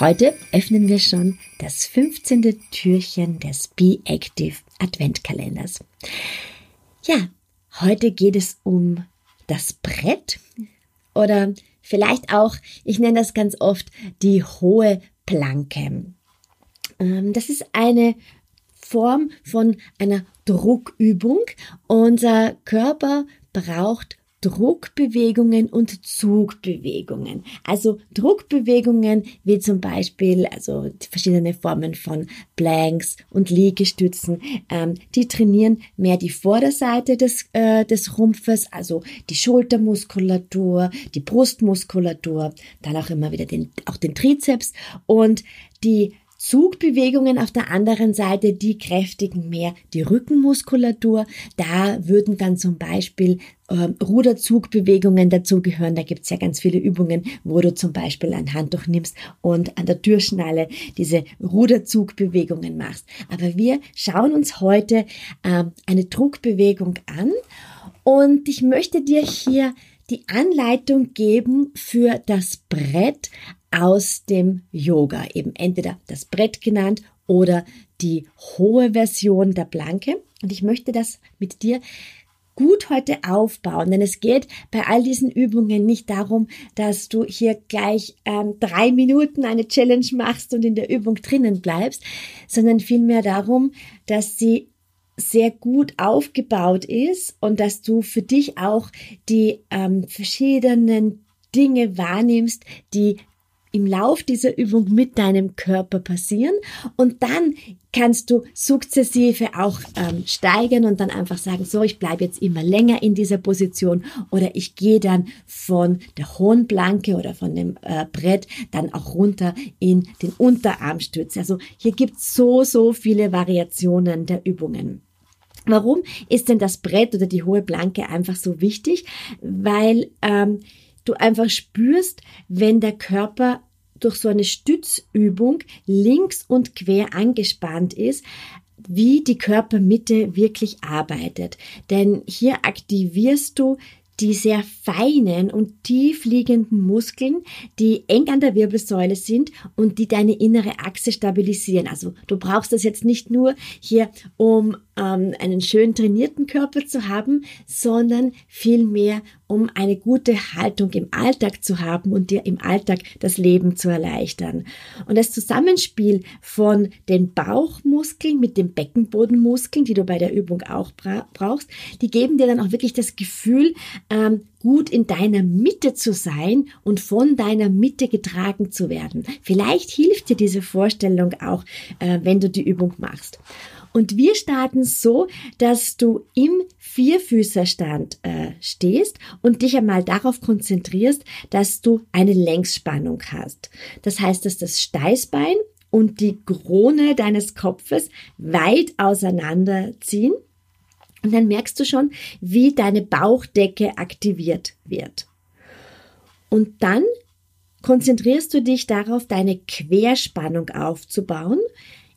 Heute öffnen wir schon das 15. Türchen des Be Active Adventkalenders. Ja, heute geht es um das Brett oder vielleicht auch, ich nenne das ganz oft, die hohe Planke. Ähm, das ist eine Form von einer Druckübung. Unser Körper braucht Druckbewegungen und Zugbewegungen. Also Druckbewegungen wie zum Beispiel also verschiedene Formen von Planks und Liegestützen, ähm, die trainieren mehr die Vorderseite des, äh, des Rumpfes, also die Schultermuskulatur, die Brustmuskulatur, dann auch immer wieder den, auch den Trizeps und die Zugbewegungen auf der anderen Seite, die kräftigen mehr die Rückenmuskulatur. Da würden dann zum Beispiel ähm, Ruderzugbewegungen dazugehören. Da gibt's ja ganz viele Übungen, wo du zum Beispiel ein Handtuch nimmst und an der Türschnalle diese Ruderzugbewegungen machst. Aber wir schauen uns heute ähm, eine Druckbewegung an und ich möchte dir hier die Anleitung geben für das Brett aus dem Yoga. Eben entweder das Brett genannt oder die hohe Version der Planke. Und ich möchte das mit dir gut heute aufbauen, denn es geht bei all diesen Übungen nicht darum, dass du hier gleich ähm, drei Minuten eine Challenge machst und in der Übung drinnen bleibst, sondern vielmehr darum, dass sie sehr gut aufgebaut ist und dass du für dich auch die ähm, verschiedenen Dinge wahrnimmst, die im Lauf dieser Übung mit deinem Körper passieren und dann kannst du sukzessive auch ähm, steigern und dann einfach sagen, so, ich bleibe jetzt immer länger in dieser Position oder ich gehe dann von der hohen Planke oder von dem äh, Brett dann auch runter in den Unterarmstütz. Also hier gibt's so, so viele Variationen der Übungen. Warum ist denn das Brett oder die hohe Planke einfach so wichtig? Weil ähm, du einfach spürst, wenn der Körper durch so eine Stützübung links und quer angespannt ist, wie die Körpermitte wirklich arbeitet. Denn hier aktivierst du die sehr feinen und tief liegenden Muskeln, die eng an der Wirbelsäule sind und die deine innere Achse stabilisieren. Also du brauchst das jetzt nicht nur hier, um ähm, einen schön trainierten Körper zu haben, sondern vielmehr, um eine gute Haltung im Alltag zu haben und dir im Alltag das Leben zu erleichtern. Und das Zusammenspiel von den Bauchmuskeln mit den Beckenbodenmuskeln, die du bei der Übung auch bra brauchst, die geben dir dann auch wirklich das Gefühl, ähm, gut in deiner Mitte zu sein und von deiner Mitte getragen zu werden. Vielleicht hilft dir diese Vorstellung auch, äh, wenn du die Übung machst. Und wir starten so, dass du im Vierfüßerstand äh, stehst und dich einmal darauf konzentrierst, dass du eine Längsspannung hast. Das heißt, dass das Steißbein und die Krone deines Kopfes weit auseinanderziehen. Und dann merkst du schon, wie deine Bauchdecke aktiviert wird. Und dann konzentrierst du dich darauf, deine Querspannung aufzubauen,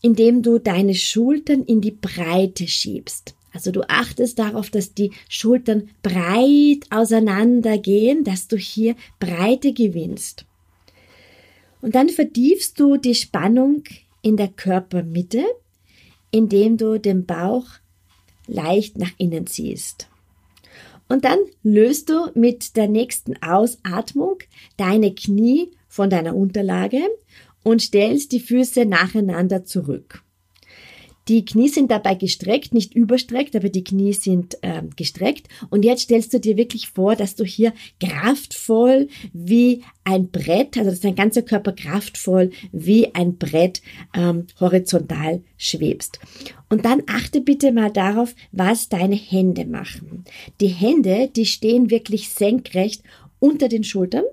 indem du deine Schultern in die Breite schiebst. Also du achtest darauf, dass die Schultern breit auseinandergehen, dass du hier Breite gewinnst. Und dann vertiefst du die Spannung in der Körpermitte, indem du den Bauch leicht nach innen ziehst. Und dann löst du mit der nächsten Ausatmung deine Knie von deiner Unterlage und stellst die Füße nacheinander zurück. Die Knie sind dabei gestreckt, nicht überstreckt, aber die Knie sind äh, gestreckt. Und jetzt stellst du dir wirklich vor, dass du hier kraftvoll wie ein Brett, also dass dein ganzer Körper kraftvoll wie ein Brett ähm, horizontal schwebst. Und dann achte bitte mal darauf, was deine Hände machen. Die Hände, die stehen wirklich senkrecht unter den Schultern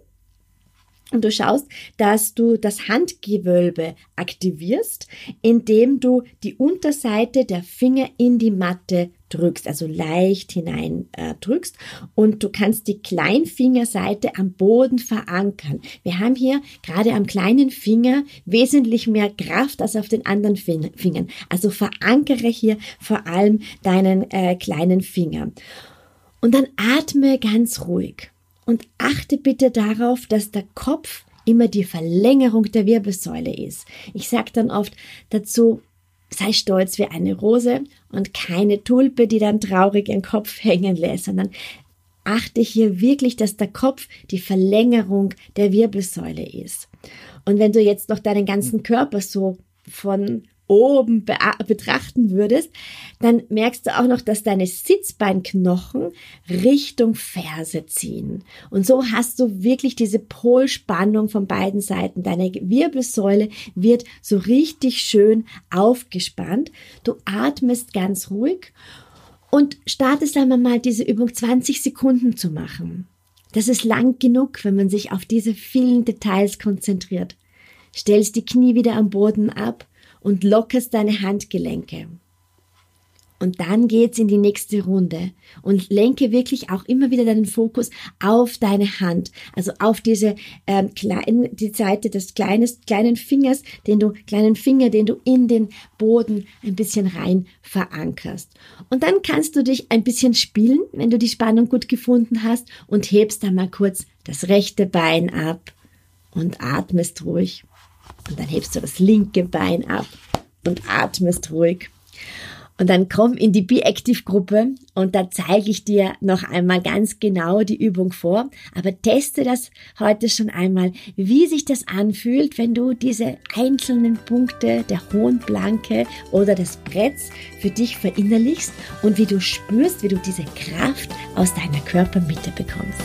und du schaust, dass du das Handgewölbe aktivierst, indem du die Unterseite der Finger in die Matte drückst, also leicht hinein äh, drückst und du kannst die Kleinfingerseite am Boden verankern. Wir haben hier gerade am kleinen Finger wesentlich mehr Kraft als auf den anderen Fingern. Also verankere hier vor allem deinen äh, kleinen Finger. Und dann atme ganz ruhig. Und achte bitte darauf, dass der Kopf immer die Verlängerung der Wirbelsäule ist. Ich sage dann oft dazu, sei stolz wie eine Rose und keine Tulpe, die dann traurig ihren Kopf hängen lässt, sondern achte hier wirklich, dass der Kopf die Verlängerung der Wirbelsäule ist. Und wenn du jetzt noch deinen ganzen Körper so von oben be betrachten würdest, dann merkst du auch noch, dass deine Sitzbeinknochen Richtung Ferse ziehen. Und so hast du wirklich diese Polspannung von beiden Seiten. Deine Wirbelsäule wird so richtig schön aufgespannt. Du atmest ganz ruhig und startest einmal mal diese Übung 20 Sekunden zu machen. Das ist lang genug, wenn man sich auf diese vielen Details konzentriert. Stellst die Knie wieder am Boden ab und lockerst deine Handgelenke. Und dann geht's in die nächste Runde und lenke wirklich auch immer wieder deinen Fokus auf deine Hand, also auf diese ähm, kleinen, die Seite des kleines, kleinen Fingers, den du kleinen Finger, den du in den Boden ein bisschen rein verankerst. Und dann kannst du dich ein bisschen spielen, wenn du die Spannung gut gefunden hast und hebst dann mal kurz das rechte Bein ab und atmest ruhig. Und dann hebst du das linke Bein ab und atmest ruhig. Und dann komm in die Be-Active-Gruppe und da zeige ich dir noch einmal ganz genau die Übung vor. Aber teste das heute schon einmal, wie sich das anfühlt, wenn du diese einzelnen Punkte der hohen Planke oder des Bretts für dich verinnerlichst und wie du spürst, wie du diese Kraft aus deiner Körpermitte bekommst.